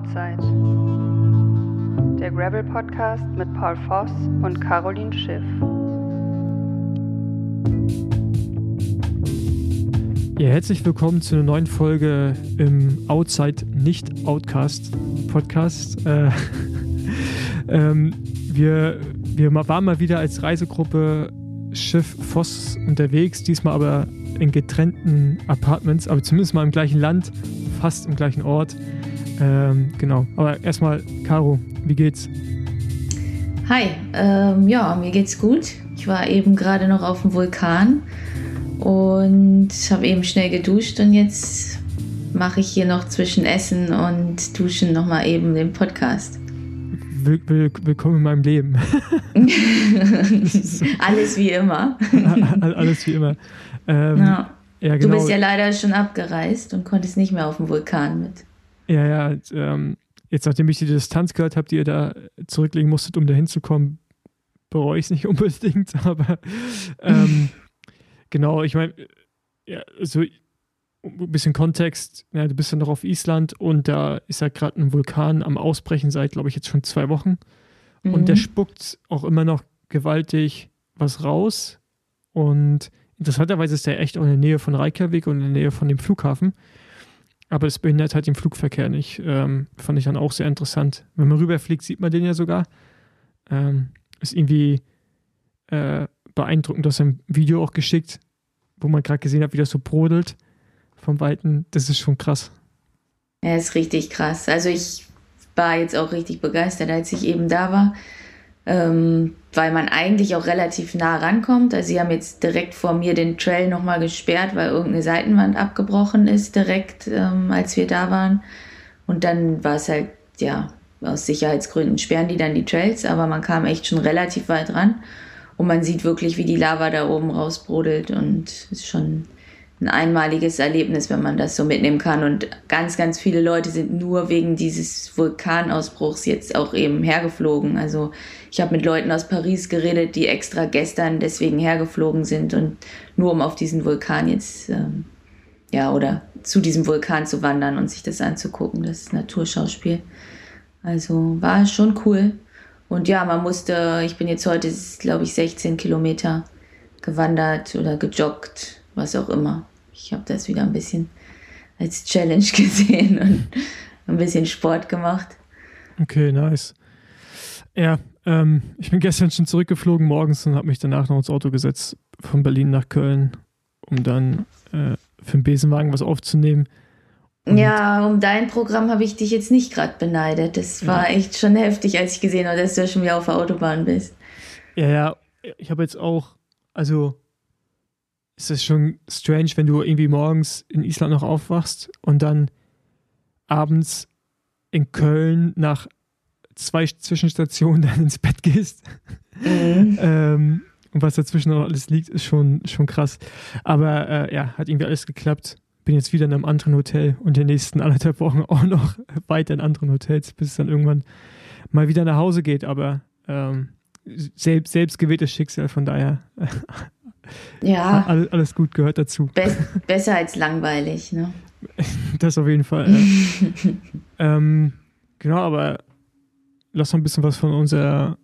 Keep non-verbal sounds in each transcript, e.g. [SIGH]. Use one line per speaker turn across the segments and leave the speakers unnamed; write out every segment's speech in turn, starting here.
Outside. Der Gravel Podcast mit Paul Voss und Caroline Schiff.
Ja, herzlich willkommen zu einer neuen Folge im Outside Nicht Outcast Podcast. Äh, [LAUGHS] ähm, wir, wir waren mal wieder als Reisegruppe Schiff Voss unterwegs, diesmal aber in getrennten Apartments, aber zumindest mal im gleichen Land, fast im gleichen Ort. Ähm, genau. Aber erstmal, Caro, wie geht's?
Hi, ähm, ja, mir geht's gut. Ich war eben gerade noch auf dem Vulkan und habe eben schnell geduscht und jetzt mache ich hier noch zwischen Essen und Duschen nochmal eben den Podcast.
Will, will, willkommen in meinem Leben. [LAUGHS] [LAUGHS]
Alles wie immer. [LAUGHS]
Alles wie immer.
Ähm, ja. Ja, genau. Du bist ja leider schon abgereist und konntest nicht mehr auf dem Vulkan mit.
Ja, ja. Ähm, jetzt, nachdem ich die Distanz gehört habe, die ihr da zurücklegen musstet, um da hinzukommen, bereue ich es nicht [LAUGHS] unbedingt, aber ähm, genau, ich meine, ja, so ein bisschen Kontext, ja, du bist ja noch auf Island und da ist ja gerade ein Vulkan am Ausbrechen seit, glaube ich, jetzt schon zwei Wochen. Mhm. Und der mhm. spuckt auch immer noch gewaltig was raus. Und Interessanterweise ist der echt auch in der Nähe von Reykjavik und in der Nähe von dem Flughafen. Aber es behindert halt den Flugverkehr nicht. Ähm, fand ich dann auch sehr interessant. Wenn man rüberfliegt, sieht man den ja sogar. Ähm, ist irgendwie äh, beeindruckend. Du hast ein Video auch geschickt, wo man gerade gesehen hat, wie das so brodelt vom Weiten. Das ist schon krass.
Ja, ist richtig krass. Also ich war jetzt auch richtig begeistert, als ich eben da war ähm, weil man eigentlich auch relativ nah rankommt. Also sie haben jetzt direkt vor mir den Trail nochmal gesperrt, weil irgendeine Seitenwand abgebrochen ist, direkt ähm, als wir da waren. Und dann war es halt, ja, aus Sicherheitsgründen sperren die dann die Trails, aber man kam echt schon relativ weit ran. Und man sieht wirklich, wie die Lava da oben rausbrodelt und ist schon ein einmaliges Erlebnis, wenn man das so mitnehmen kann. Und ganz, ganz viele Leute sind nur wegen dieses Vulkanausbruchs jetzt auch eben hergeflogen. Also ich habe mit Leuten aus Paris geredet, die extra gestern deswegen hergeflogen sind und nur um auf diesen Vulkan jetzt, ähm, ja, oder zu diesem Vulkan zu wandern und sich das anzugucken, das Naturschauspiel. Also war schon cool. Und ja, man musste, ich bin jetzt heute, glaube ich, 16 Kilometer gewandert oder gejoggt, was auch immer ich habe das wieder ein bisschen als Challenge [LAUGHS] gesehen und ein bisschen Sport gemacht.
Okay, nice. Ja, ähm, ich bin gestern schon zurückgeflogen morgens und habe mich danach noch ins Auto gesetzt von Berlin nach Köln, um dann äh, für den Besenwagen was aufzunehmen.
Und ja, um dein Programm habe ich dich jetzt nicht gerade beneidet. Das war ja. echt schon heftig, als ich gesehen habe, dass du ja schon wieder auf der Autobahn bist.
Ja, ja, ich habe jetzt auch, also ist es schon strange, wenn du irgendwie morgens in Island noch aufwachst und dann abends in Köln nach zwei Zwischenstationen [LAUGHS] dann ins Bett gehst. Mhm. ähm, und was dazwischen noch alles liegt, ist schon, schon krass. Aber äh, ja, hat irgendwie alles geklappt. Bin jetzt wieder in einem anderen Hotel und die nächsten anderthalb Wochen auch noch [LAUGHS] weiter in anderen Hotels, bis es dann irgendwann mal wieder nach Hause geht. Aber ähm, selbst, selbst gewähltes Schicksal, von daher [LAUGHS]
ja.
Alles, alles gut gehört dazu.
Be besser als langweilig, ne?
Das auf jeden Fall. Ähm, genau, aber lass mal ein bisschen was von unserer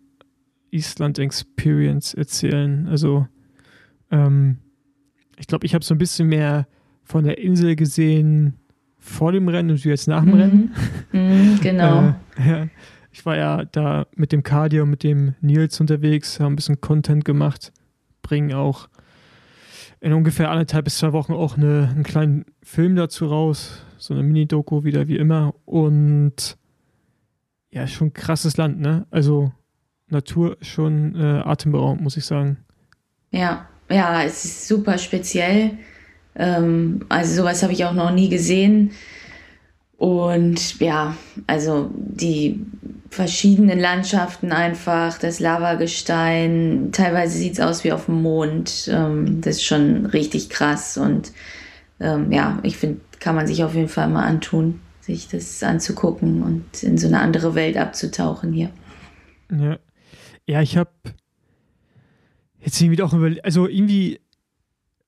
Island Experience erzählen. Also, ähm, ich glaube, ich habe so ein bisschen mehr von der Insel gesehen vor dem Rennen und jetzt nach dem mhm. Rennen.
Mhm, [LAUGHS] genau.
äh, ja. Ich war ja da mit dem Cardio, mit dem Nils unterwegs, haben ein bisschen Content gemacht, bringen auch in ungefähr anderthalb bis zwei Wochen auch eine, einen kleinen Film dazu raus, so eine Mini-Doku wieder wie immer. Und ja, schon krasses Land, ne? Also Natur schon äh, atemberaubend, muss ich sagen.
Ja, ja, es ist super speziell. Ähm, also sowas habe ich auch noch nie gesehen. Und ja, also die verschiedenen Landschaften einfach, das Lavagestein, teilweise sieht es aus wie auf dem Mond. Ähm, das ist schon richtig krass und ähm, ja, ich finde, kann man sich auf jeden Fall mal antun, sich das anzugucken und in so eine andere Welt abzutauchen hier.
Ja, ja ich habe jetzt irgendwie auch überlegt, also irgendwie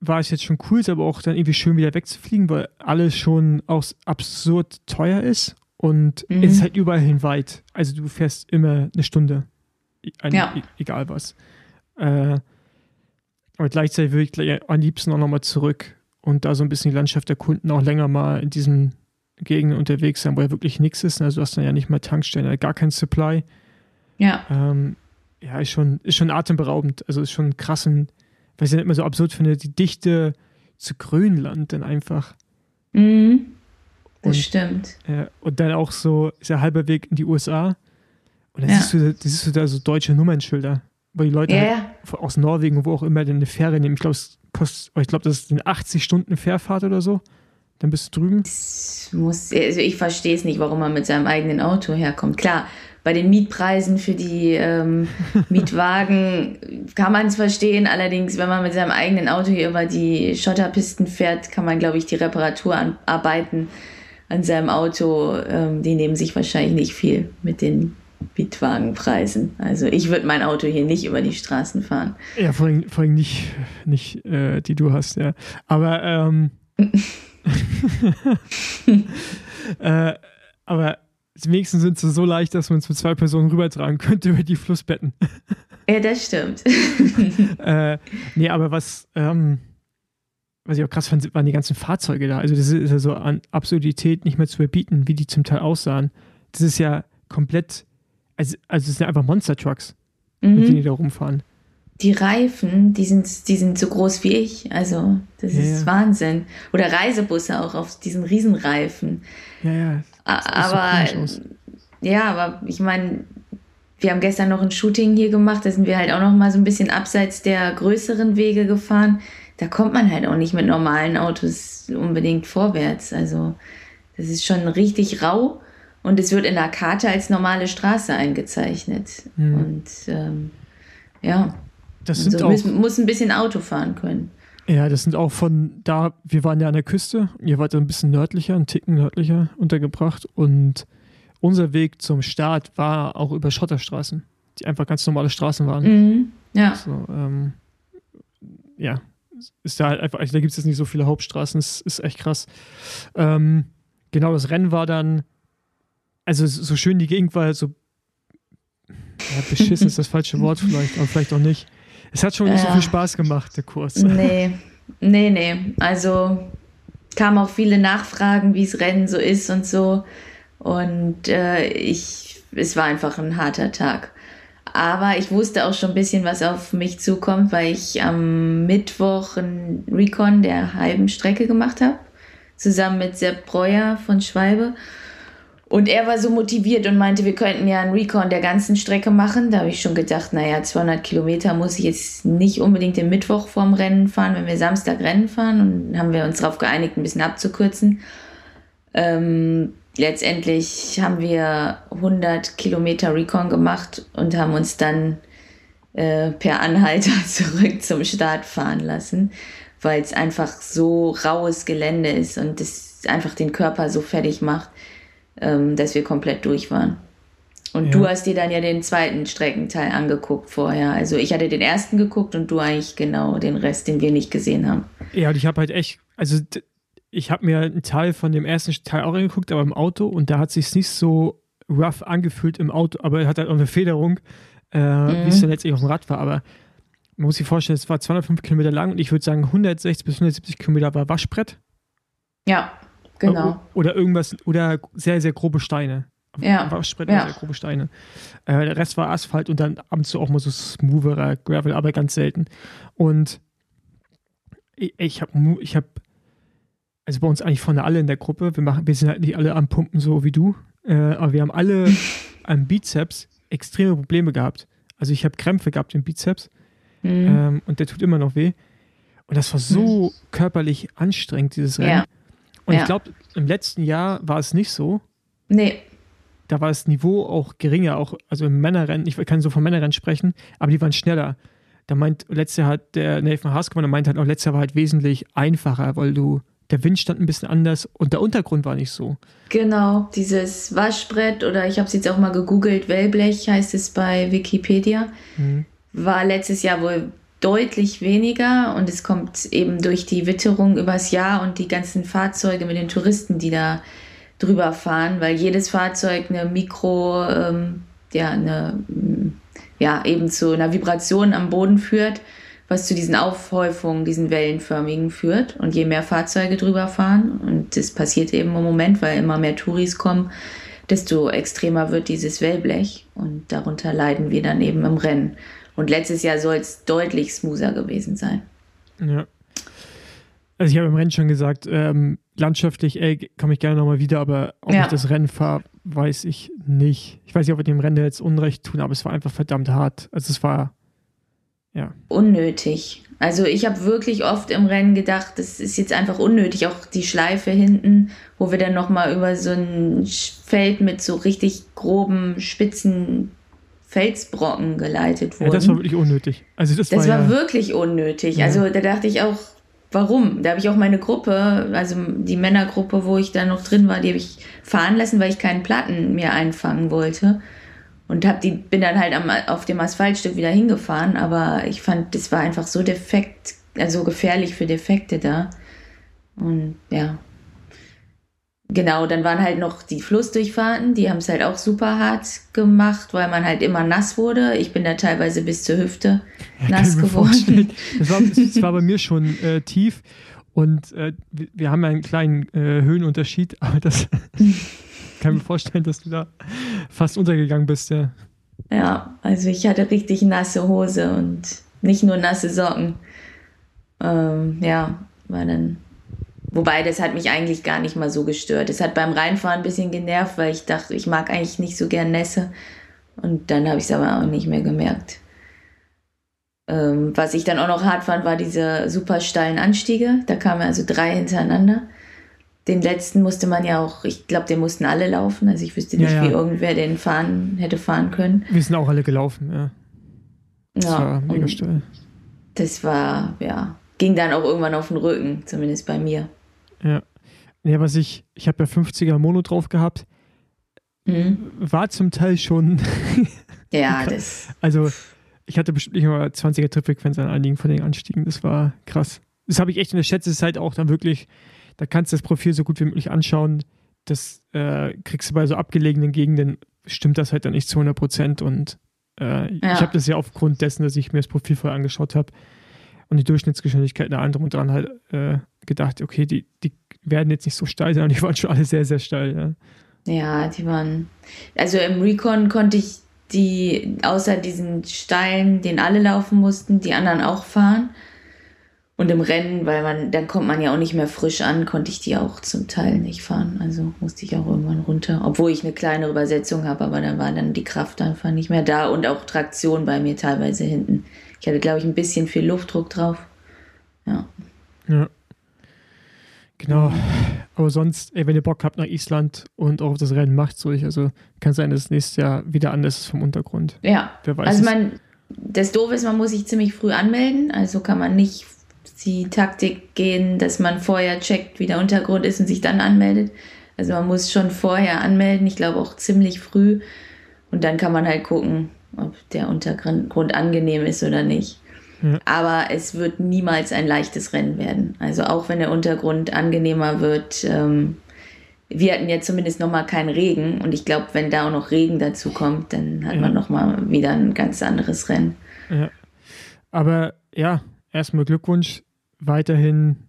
war es jetzt schon cool, aber auch dann irgendwie schön wieder wegzufliegen, weil alles schon auch absurd teuer ist Und
Mhm.
es ist halt überall hin weit. Also du fährst immer eine Stunde. Ein-
Ja.
e- egal was. Äh, aber gleichzeitig würde ich am liebsten auch nochmal zurück und da so ein bisschen die Landschaft erkunden, auch länger mal in diesen Gegenden unterwegs sein, wo ja wirklich nichts ist. Also du hast dann ja nicht mal Tankstellen, gar kein Supply.
Ja.
Ähm, ja, ist schon, ist schon atemberaubend. Also ist schon krass, ein- was ich nicht immer so absurd finde, die Dichte zu Grönland dann einfach.
Mhm. Das
Und-
stimmt.
Äh, und dann auch so, ist ja halber Weg in die USA. Und dann
Ja.
siehst, du, da- siehst du da so deutsche Nummernschilder, wo die Leute
Ja,
halt aus Norwegen, wo auch immer, dann eine Fähre nehmen. Ich glaube, es kostet, ich glaube, das ist eine 80 Stunden Fährfahrt oder so. Dann bist du drüben.
Das muss, also ich verstehe es nicht, warum man mit seinem eigenen Auto herkommt. Klar, bei den Mietpreisen für die ähm, [LAUGHS] Mietwagen kann man es verstehen. Allerdings, wenn man mit seinem eigenen Auto hier über die Schotterpisten fährt, kann man, glaube ich, die Reparaturarbeiten an seinem Auto, ähm, die nehmen sich wahrscheinlich nicht viel mit den Mietwagenpreisen. Also ich würde mein Auto hier nicht über die Straßen fahren.
Ja, vor allem, vor allem nicht, nicht äh, die du hast, ja. Aber, ähm, [LAUGHS] [LAUGHS] äh, aber wenigstens sind sie so leicht, dass man es mit zwei Personen rübertragen könnte über die Flussbetten.
Ja, das stimmt. [LAUGHS]
äh, nee, aber was, ähm, was ich auch krass fand, waren die ganzen Fahrzeuge da. Also das ist ja so an Absurdität nicht mehr zu überbieten, wie die zum Teil aussahen. Das ist ja komplett, also, also es sind einfach Monster-Trucks, mit denen die
Mhm.
da rumfahren.
Die Reifen, die sind, die sind so groß wie ich. Also, das
Ja,
ist
ja.
Wahnsinn. Oder Reisebusse auch auf diesen Riesenreifen.
Ja, ja. So
Aber,
aus.
ja, aber ich meine, wir haben gestern noch ein Shooting hier gemacht. Da sind wir halt auch noch mal so ein bisschen abseits der größeren Wege gefahren. Da kommt man halt auch nicht mit normalen Autos unbedingt vorwärts. Also, das ist schon richtig rau. Und es wird in der Karte als normale Straße eingezeichnet.
Mhm.
Und ähm, ja,
Das sind
also
auch,
muss, muss ein bisschen Auto fahren können.
ja, das sind auch von da, wir waren ja an der Küste, ihr wart ein bisschen nördlicher, ein Ticken nördlicher untergebracht und unser Weg zum Start war auch über Schotterstraßen, die einfach ganz normale Straßen waren.
Mhm. Ja,
So, ähm, ja, ist da halt einfach, also da gibt es jetzt nicht so viele Hauptstraßen, das ist echt krass. Ähm, genau, das Rennen war dann, also so schön die Gegend war, so, ja, beschissen ist das falsche Wort [LAUGHS] vielleicht, aber vielleicht auch nicht. Es hat schon nicht so
Ja.
viel Spaß gemacht, der Kurs.
nee, nee, nee. Also kamen auch viele Nachfragen, wie es Rennen so ist und so. Und äh, ich, es war einfach ein harter Tag. Aber ich wusste auch schon ein bisschen, was auf mich zukommt, weil ich am Mittwoch einen Recon der halben Strecke gemacht habe. Zusammen mit Sepp Breuer von Schwalbe. Und er war so motiviert und meinte, wir könnten ja einen Recon der ganzen Strecke machen. Da habe ich schon gedacht, naja, 200 Kilometer muss ich jetzt nicht unbedingt den Mittwoch vorm Rennen fahren, wenn wir Samstag Rennen fahren. Und haben wir uns darauf geeinigt, ein bisschen abzukürzen. Ähm, letztendlich haben wir 100 Kilometer Recon gemacht und haben uns dann äh, per Anhalter [LAUGHS] zurück zum Start fahren lassen, weil es einfach so raues Gelände ist und es einfach den Körper so fertig macht, ähm, dass wir komplett durch waren. Und
Ja.
du hast dir dann ja den zweiten Streckenteil angeguckt vorher. Also ich hatte den ersten geguckt und du eigentlich genau den Rest, den wir nicht gesehen haben.
Ja, und ich habe halt echt, also ich habe mir einen Teil von dem ersten Teil auch angeguckt, aber im Auto und da hat sich nicht so rough angefühlt im Auto, aber er hat halt auch eine Federung, äh, wie es dann letztlich auf dem Rad war. Aber man muss sich vorstellen, es war 205 Kilometer lang und ich würde sagen 160 bis 170 Kilometer war Waschbrett.
Ja, genau.
O- Oder irgendwas, oder sehr, sehr grobe Steine.
Ja,
Waschbrett
ja.
sehr grobe Steine. Äh, der Rest war Asphalt und dann ab und zu auch mal so smoother Gravel, aber ganz selten. Und ich, ich habe, ich hab, also bei uns eigentlich vorne alle in der Gruppe, wir, machen, wir sind halt nicht alle am Pumpen so wie du, äh, aber wir haben alle [LAUGHS] am Bizeps extreme Probleme gehabt. Also ich habe Krämpfe gehabt im Bizeps
Mhm.
ähm, und der tut immer noch weh. Und das war so körperlich anstrengend, dieses Rennen.
Ja.
Und
Ja.
ich glaube, im letzten Jahr war es nicht so
Nee,
da war das Niveau auch geringer, auch also im Männerrennen, ich kann so von Männerrennen sprechen, aber die waren schneller. Da meint, letztes Jahr hat der Nathan Haas gewonnen, der meint halt auch, letztes Jahr war halt wesentlich einfacher, weil du, der Wind stand ein bisschen anders und der Untergrund war nicht so.
genau. Dieses Waschbrett oder ich habe es jetzt auch mal gegoogelt, Wellblech heißt es bei Wikipedia,
Mhm.
war letztes Jahr wohl deutlich weniger und es kommt eben durch die Witterung übers Jahr und die ganzen Fahrzeuge mit den Touristen, die da drüber fahren, weil jedes Fahrzeug eine Mikro, ähm, ja, eine, ja, eben zu einer Vibration am Boden führt, was zu diesen Aufhäufungen, diesen wellenförmigen führt. Und je mehr Fahrzeuge drüber fahren, und das passiert eben im Moment, weil immer mehr Touris kommen, desto extremer wird dieses Wellblech. Und darunter leiden wir dann eben im Rennen. Und letztes Jahr soll es deutlich smoother gewesen sein.
Ja. Also ich habe im Rennen schon gesagt, ähm, landschaftlich, ey, komme ich gerne nochmal wieder, aber ob ja. ich das Rennen fahre, weiß ich nicht. Ich weiß nicht, ob wir dem Rennen jetzt Unrecht tun, aber es war einfach verdammt hart. Also es war, ja.
Unnötig. Also ich habe wirklich oft im Rennen gedacht, das ist jetzt einfach unnötig. Auch die Schleife hinten, wo wir dann nochmal über so ein Feld mit so richtig groben, spitzen Felsbrocken geleitet wurden. Ja,
das war wirklich unnötig. Also das,
das
war,
war ja wirklich unnötig. Ja. Also da dachte ich auch, warum? Da habe ich auch meine Gruppe, also die Männergruppe, wo ich da noch drin war, die habe ich fahren lassen, weil ich keinen Platten mehr einfangen wollte. Und hab die, bin dann halt am, auf dem Asphaltstück wieder hingefahren, aber ich fand, das war einfach so defekt, also gefährlich für Defekte da. Und ja, Genau, dann waren halt noch die Flussdurchfahrten, die haben es halt auch super hart gemacht, weil man halt immer nass wurde. Ich bin da teilweise bis zur Hüfte ja, nass geworden. [LAUGHS]
Das war, das war bei mir schon äh, tief und äh, wir haben einen kleinen äh, Höhenunterschied, [LAUGHS] aber das [LAUGHS] kann mir vorstellen, dass du da fast untergegangen bist, ja.
Ja, also ich hatte richtig nasse Hose und nicht nur nasse Socken. Ähm, ja, war dann Wobei, das hat mich eigentlich gar nicht mal so gestört. Es hat beim Reinfahren ein bisschen genervt, weil ich dachte, ich mag eigentlich nicht so gern Nässe. Und dann habe ich es aber auch nicht mehr gemerkt. Ähm, was ich dann auch noch hart fand, war diese super steilen Anstiege. Da kamen also drei hintereinander. Den letzten musste man ja auch, ich glaube, den mussten alle laufen. Also ich wüsste nicht, ja, ja. wie irgendwer den fahren hätte fahren können.
Wir sind auch alle gelaufen, ja.
Das ja, war mega steil. Das war, ja, ging dann auch irgendwann auf den Rücken, zumindest bei mir.
Ja. Ja, was ich, ich habe ja 50er Mono drauf gehabt. Mhm. War zum Teil schon. [LAUGHS]
ja, das.
Also, ich hatte bestimmt nicht mal 20er Trittfrequenz an einigen von den Anstiegen. Das war krass. Das habe ich echt unterschätzt. Das ist halt auch dann wirklich, da kannst du das Profil so gut wie möglich anschauen. Das äh, kriegst du bei so abgelegenen Gegenden, stimmt das halt dann nicht zu 100 Prozent. Und äh, ja. ich habe das ja aufgrund dessen, dass ich mir das Profil vorher angeschaut habe und die Durchschnittsgeschwindigkeit der anderen und dran halt äh, gedacht, okay, die, die werden jetzt nicht so steil sein, und die waren schon alle sehr, sehr steil.
Ja, ja die waren. Also im Recon konnte ich die, außer diesen steilen, den alle laufen mussten, die anderen auch fahren. Und im Rennen, weil man, dann kommt man ja auch nicht mehr frisch an, konnte ich die auch zum Teil nicht fahren. Also musste ich auch irgendwann runter. Obwohl ich eine kleine Übersetzung habe, aber da war dann die Kraft einfach nicht mehr da und auch Traktion bei mir teilweise hinten. Ich hatte, glaube ich, ein bisschen viel Luftdruck drauf. Ja.
Ja. Genau. Aber sonst, ey, wenn ihr Bock habt nach Island und auch auf das Rennen macht durch, also kann sein, dass es nächstes Jahr wieder anders ist vom Untergrund.
Ja. Wer weiß also man, das Doofe ist, man muss sich ziemlich früh anmelden, also kann man nicht die Taktik gehen, dass man vorher checkt, wie der Untergrund ist und sich dann anmeldet. Also man muss schon vorher anmelden, ich glaube auch ziemlich früh. Und dann kann man halt gucken, ob der Untergrund angenehm ist oder nicht. Aber es wird niemals ein leichtes Rennen werden. Also auch wenn der Untergrund angenehmer wird, ähm, wir hatten ja zumindest noch mal keinen Regen und ich glaube, wenn da auch noch Regen dazu kommt, dann hat ja. man noch mal wieder ein ganz anderes Rennen.
Ja. Aber ja, erstmal Glückwunsch, weiterhin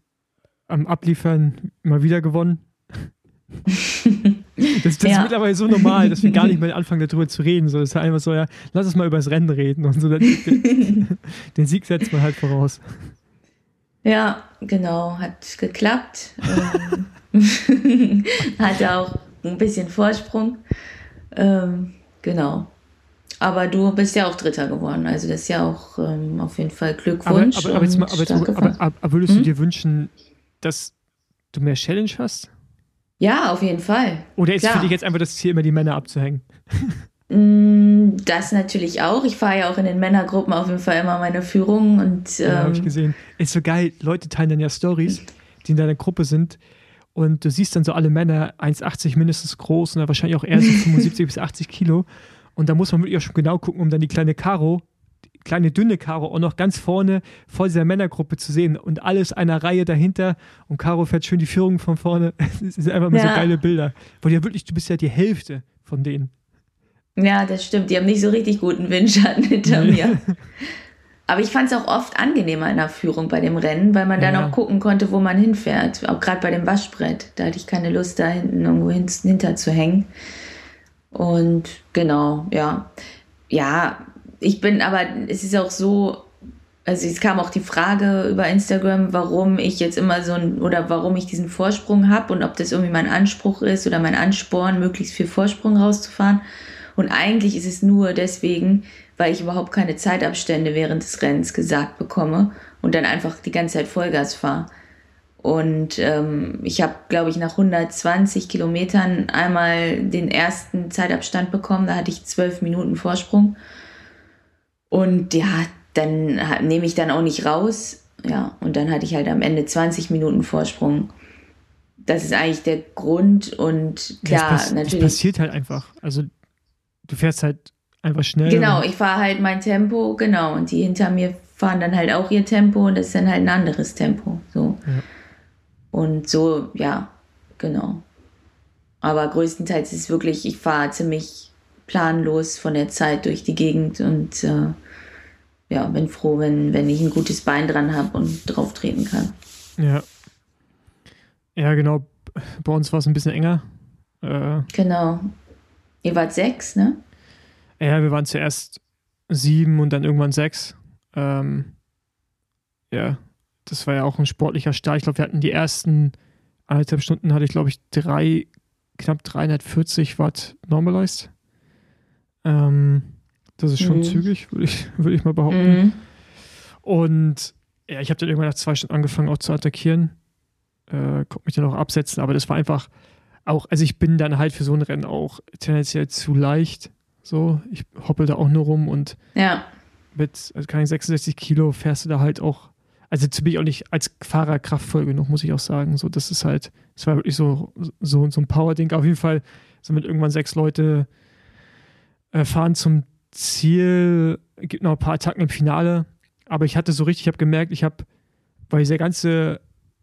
am Abliefern mal wieder gewonnen. [LAUGHS] Das, das ja. ist mittlerweile so normal, dass wir gar nicht [LAUGHS] mehr anfangen, darüber zu reden. So, es ist halt einfach so, ja, lass uns mal über das Rennen reden und so. Den, [LAUGHS] den Sieg setzt man halt voraus.
Ja, genau, hat geklappt. Ähm, [LAUGHS] Hatte auch ein bisschen Vorsprung. Ähm, genau. Aber du bist ja auch Dritter geworden. Also das ist ja auch ähm, auf jeden Fall Glückwunsch.
Aber, aber, aber, jetzt mal, aber, aber würdest hm? du dir wünschen, dass du mehr Challenge hast?
Ja, auf jeden Fall.
Oder ist Klar. für dich jetzt einfach das Ziel, immer die Männer abzuhängen? [LAUGHS]
Mm, das natürlich auch. Ich fahre ja auch in den Männergruppen auf jeden Fall immer meine Führung und. Ähm, ja,
habe ich gesehen. Ist so geil. Leute teilen dann ja Stories, die in deiner Gruppe sind. Und du siehst dann so alle Männer 1,80 mindestens groß und dann wahrscheinlich auch eher so [LAUGHS] 75 bis 80 Kilo. Und da muss man wirklich auch schon genau gucken, um dann die kleine Caro kleine dünne Caro auch noch ganz vorne vor dieser Männergruppe zu sehen und alles einer Reihe dahinter und Caro fährt schön die Führung von vorne. [LAUGHS] Das sind einfach mal ja. so geile Bilder. Weil ja wirklich, du bist ja die Hälfte von denen.
Ja, das stimmt. Die haben nicht so richtig guten Windschatten hinter nee. mir. Aber ich fand es auch oft angenehmer in der Führung bei dem Rennen, weil man dann ja. auch gucken konnte, wo man hinfährt. Auch gerade bei dem Waschbrett. Da hatte ich keine Lust, da hinten irgendwo hinter zu hängen. Und genau, ja. Ja, ich bin aber, es ist auch so, also es kam auch die Frage über Instagram, warum ich jetzt immer so ein, oder warum ich diesen Vorsprung habe und ob das irgendwie mein Anspruch ist oder mein Ansporn, möglichst viel Vorsprung rauszufahren. Und eigentlich ist es nur deswegen, weil ich überhaupt keine Zeitabstände während des Rennens gesagt bekomme und dann einfach die ganze Zeit Vollgas fahre. Und ähm, ich habe, glaube ich, nach 120 Kilometern einmal den ersten Zeitabstand bekommen. Da hatte ich zwölf Minuten Vorsprung. Und ja, dann nehme ich dann auch nicht raus. Ja, und dann hatte ich halt am Ende 20 Minuten Vorsprung. Das ist eigentlich der Grund und klar,
das
natürlich.
Das passiert halt einfach. Also du fährst halt einfach schnell.
Genau, ich fahre halt mein Tempo, genau. Und die hinter mir fahren dann halt auch ihr Tempo und das ist dann halt ein anderes Tempo. So. Ja. Und so, ja, genau. Aber größtenteils ist es wirklich, ich fahre ziemlich planlos von der Zeit durch die Gegend und äh, ja, bin froh, wenn, wenn ich ein gutes Bein dran habe und drauf treten kann.
Ja. Ja, genau. Bei uns war es ein bisschen enger.
Äh, genau. Ihr wart sechs, ne?
Ja, wir waren zuerst sieben und dann irgendwann sechs. Ähm, ja, das war ja auch ein sportlicher Start. Ich glaube, wir hatten die ersten anderthalb Stunden, hatte ich, glaube ich, drei, knapp 340 Watt normalized. Ähm, das ist schon mhm. zügig, würde ich, [LAUGHS] würd ich mal behaupten. Mhm. Und ja, ich habe dann irgendwann nach zwei Stunden angefangen auch zu attackieren. Äh, konnte mich dann auch absetzen, aber das war einfach auch, also ich bin dann halt für so ein Rennen auch tendenziell zu leicht. So, ich hoppel da auch nur rum und
ja.
mit, also keine 66 Kilo fährst du da halt auch, also zu bin ich auch nicht als Fahrer kraftvoll genug, muss ich auch sagen. So, das ist halt, das war wirklich so, so, so ein Power-Ding. Auf jeden Fall sind mit irgendwann sechs Leute fahren zum Ziel, gibt noch ein paar Attacken im Finale, aber ich hatte so richtig, ich habe gemerkt, ich habe, weil dieser ganze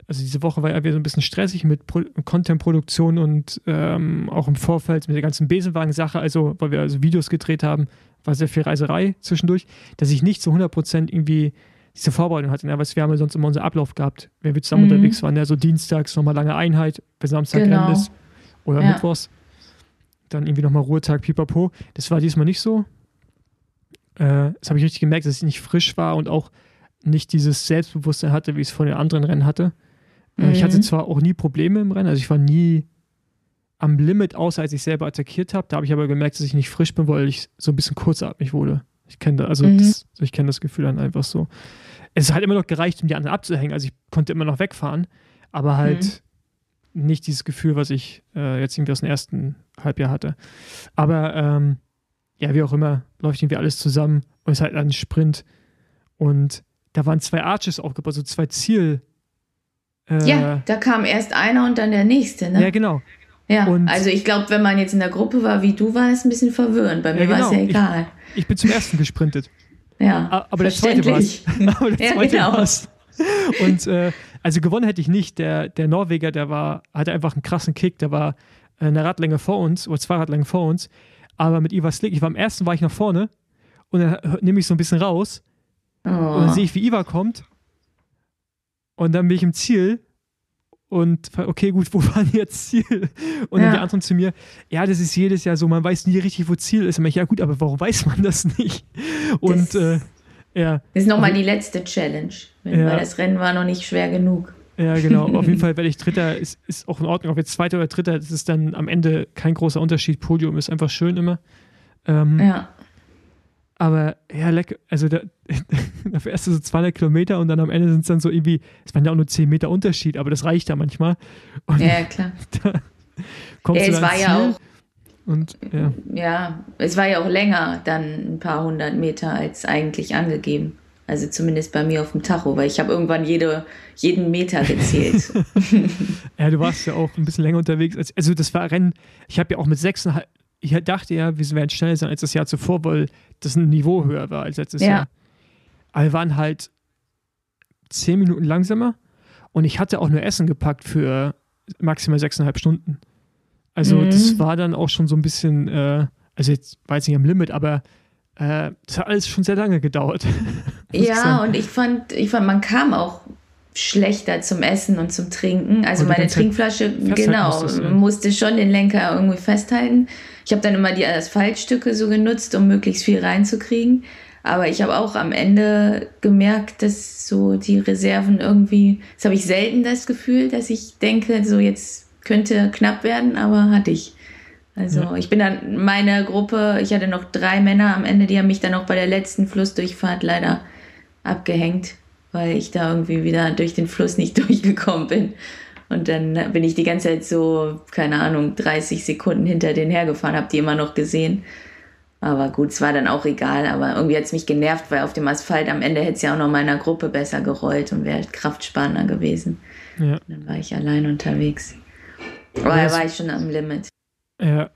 also diese Woche war ja wieder so ein bisschen stressig mit Pro Content-Produktion und ähm, auch im Vorfeld mit der ganzen Besenwagen-Sache, also weil wir also Videos gedreht haben, war sehr viel Reiserei zwischendurch, dass ich nicht zu 100% irgendwie diese Vorbereitung hatte, ja, weil wir haben ja sonst immer unseren Ablauf gehabt, wenn wir zusammen mhm. unterwegs waren, ja, so dienstags nochmal lange Einheit, bis Samstag genau. Rennen ist oder ja. Mittwochs, dann irgendwie nochmal Ruhetag, pipapo. Das war diesmal nicht so. Äh, das habe ich richtig gemerkt, dass ich nicht frisch war und auch nicht dieses Selbstbewusstsein hatte, wie ich es vor den anderen Rennen hatte. Mhm. Ich hatte mhm. zwar auch nie Probleme im Rennen, also ich war nie am Limit, außer als ich selber attackiert habe. Da habe ich aber gemerkt, dass ich nicht frisch bin, weil ich so ein bisschen kurzatmig wurde. Ich kenne das, also mhm. das, ich kenne das Gefühl dann einfach so. Es hat immer noch gereicht, um die anderen abzuhängen. Also ich konnte immer noch wegfahren, aber halt mhm. Nicht dieses Gefühl, was ich äh, jetzt irgendwie aus dem ersten Halbjahr hatte. Aber ähm, ja, wie auch immer, läuft irgendwie alles zusammen und es ist halt ein Sprint. Und da waren zwei Arches aufgebaut, so zwei Ziel-
äh, ja, da kam erst einer und dann der nächste, ne?
Ja, genau.
Ja, und also ich glaube, wenn man jetzt in der Gruppe war wie du, war es ein bisschen verwirrend. Bei mir ja, genau. war es ja egal.
Ich, ich, bin zum ersten gesprintet.
ja,
aber der zweite war [LAUGHS] Aber der zweite ja, genau. war's. [LAUGHS] Und äh, also gewonnen hätte ich nicht. Der, der Norweger, der war, hatte einfach einen krassen Kick. Der war eine Radlänge vor uns oder zwei Radlängen vor uns. Aber mit Ivar Slick, ich war am ersten, war ich nach vorne und dann nehme ich so ein bisschen raus oh. und dann sehe ich, wie Ivar kommt und dann bin ich im Ziel und okay, gut, [LAUGHS] wo war denn jetzt Ziel? Und ja. dann die anderen zu mir, ja, das ist jedes Jahr so, man weiß nie richtig, wo Ziel ist. Und ich, ja gut, aber warum weiß man das nicht? Und das, äh, ja.
Das ist nochmal die letzte Challenge, ja. weil das Rennen war noch nicht schwer genug.
Ja, genau. Auf jeden [LAUGHS] Fall werde ich Dritter, ist, ist auch in Ordnung. Ob jetzt Zweiter oder Dritter, das ist dann am Ende kein großer Unterschied. Podium ist einfach schön immer. Ähm,
ja.
Aber ja, lecker. Also da, [LAUGHS] da fährst du so 200 Kilometer und dann am Ende sind es dann so irgendwie, es waren ja auch nur 10 Meter Unterschied, aber das reicht ja manchmal. Und
ja, klar. [LAUGHS]
Da kommst
ja,
es
war ja auch.
Und, ja.
ja, es war ja auch länger dann ein paar hundert Meter als eigentlich angegeben. Also zumindest bei mir auf dem Tacho, weil ich habe irgendwann jede, jeden Meter gezählt. [LAUGHS]
ja, du warst ja auch ein bisschen länger unterwegs. Also das war Rennen, ich habe ja auch mit sechseinhalb, ich dachte ja, wir werden schneller sein als das Jahr zuvor, weil das ein Niveau höher war als letztes
ja.
Jahr. aber wir waren halt zehn Minuten langsamer und ich hatte auch nur Essen gepackt für maximal sechseinhalb Stunden. Also mhm. das war dann auch schon so ein bisschen, äh, also jetzt war jetzt nicht am Limit, aber äh, das hat alles schon sehr lange gedauert. [LAUGHS]
ja, ich und ich fand, ich fand, man kam auch schlechter zum Essen und zum Trinken. Also meine Trinkflasche, genau, musstest, ja. musste schon den Lenker irgendwie festhalten. Ich habe dann immer die Asphaltstücke so genutzt, um möglichst viel reinzukriegen. Aber ich habe auch am Ende gemerkt, dass so die Reserven irgendwie, das habe ich selten das Gefühl, dass ich denke, so jetzt könnte knapp werden, aber hatte ich. Also ja. ich bin dann meine Gruppe, ich hatte noch drei Männer am Ende, die haben mich dann auch bei der letzten Flussdurchfahrt leider abgehängt, weil ich da irgendwie wieder durch den Fluss nicht [LAUGHS] durchgekommen bin. Und dann bin ich die ganze Zeit so, keine Ahnung, 30 Sekunden hinter denen hergefahren, habe die immer noch gesehen. Aber gut, es war dann auch egal. Aber irgendwie hat es mich genervt, weil auf dem Asphalt am Ende hätte es ja auch noch meiner Gruppe besser gerollt und wäre kraftsparender gewesen. Ja. dann war ich allein unterwegs. Aber da war ich schon am Limit.
Ja.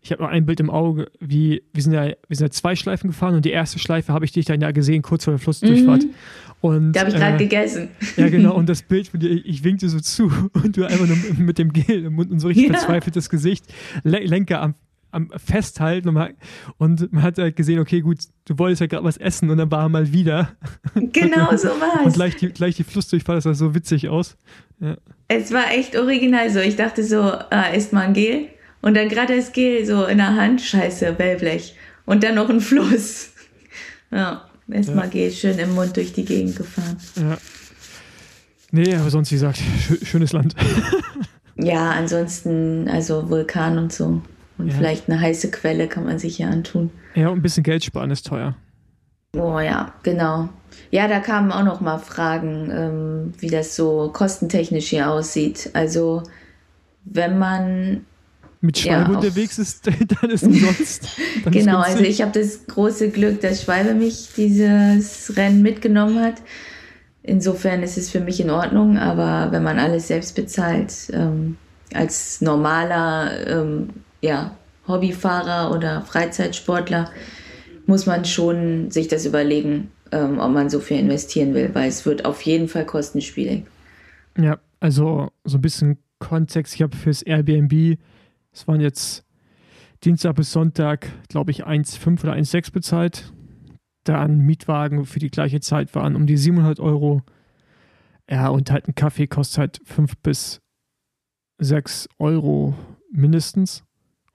Ich habe noch ein Bild im Auge, wie wir sind ja, wir sind ja zwei Schleifen gefahren und die erste Schleife habe ich dich dann ja gesehen, kurz vor der Flussdurchfahrt. Mhm. Und,
da habe ich gerade äh, gegessen.
Ja, genau. Und [LAUGHS] das Bild von dir, ich, ich winkte so zu [LAUGHS] und du einfach nur mit dem Gel im Mund und so richtig ja. verzweifeltes Gesicht, Lenker am am Festhalten und man, und man hat halt gesehen, okay, gut, du wolltest ja gerade was essen und dann war er mal wieder.
Genau [LAUGHS] so war
es. Und gleich die, gleich die Flussdurchfahrt, das sah so witzig aus. Ja.
Es war echt original so. Ich dachte so, ah, isst mal ein Gel und dann gerade das Gel so in der Hand, scheiße, Wellblech. Und dann noch ein Fluss. [LAUGHS] Ja, erstmal ja. Gel schön im Mund durch die Gegend gefahren.
Ja. Nee, aber sonst, wie gesagt, schönes Land. [LAUGHS]
ja, ansonsten, also Vulkan und so. Und ja. vielleicht eine heiße Quelle kann man sich hier antun.
Ja, und ein bisschen Geld sparen ist teuer.
Oh ja, genau. Ja, da kamen auch noch mal Fragen, ähm, wie das so kostentechnisch hier aussieht. Also wenn man
mit Schwalbe ja, unterwegs ist, [LAUGHS] dann ist umsonst. [LAUGHS]
Dann genau, also ich habe das große Glück, dass Schwalbe mich dieses Rennen mitgenommen hat. Insofern ist es für mich in Ordnung, aber wenn man alles selbst bezahlt, ähm, als normaler ähm, ja, Hobbyfahrer oder Freizeitsportler muss man schon sich das überlegen, ähm, ob man so viel investieren will, weil es wird auf jeden Fall kostenspielig.
Ja, also so ein bisschen Kontext. Ich habe fürs Airbnb, es waren jetzt Dienstag bis Sonntag, glaube ich, 1,5 oder 1,6 bezahlt. Dann Mietwagen für die gleiche Zeit waren um die 700 Euro. Ja, und halt ein Kaffee kostet halt 5 bis 6 Euro mindestens.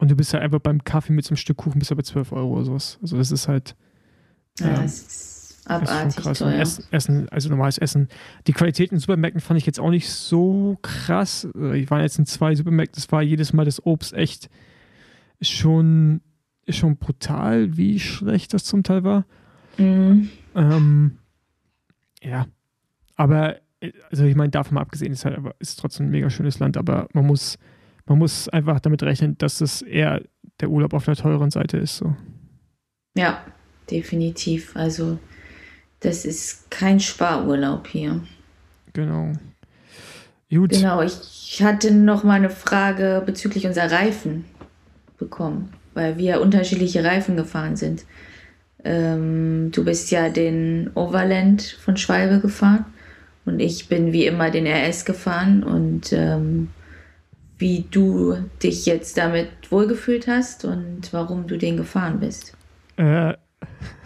Und du bist ja einfach beim Kaffee mit so einem Stück Kuchen bist ja bei 12 Euro oder sowas. Also das ist halt.
Ja, ja das ist abartig
krass. Teuer. Essen, Essen, also normales Essen. Die Qualität in Supermärkten fand ich jetzt auch nicht so krass. Ich war jetzt in zwei Supermärkten, das war jedes Mal das Obst echt schon, schon brutal, wie schlecht das zum Teil war. Mhm. Ähm, ja. Aber, also ich meine, davon mal abgesehen, ist halt aber ist trotzdem ein mega schönes Land, aber man muss man muss einfach damit rechnen, dass es eher der Urlaub auf der teuren Seite ist. So.
Ja, definitiv. Also das ist kein Sparurlaub hier.
Genau.
Gut. Genau, ich hatte noch mal eine Frage bezüglich unserer Reifen bekommen, weil wir unterschiedliche Reifen gefahren sind. Ähm, du bist ja den Overland von Schwalbe gefahren und ich bin wie immer den RS gefahren und ähm, wie du dich jetzt damit wohlgefühlt hast und warum du den gefahren bist.
Äh,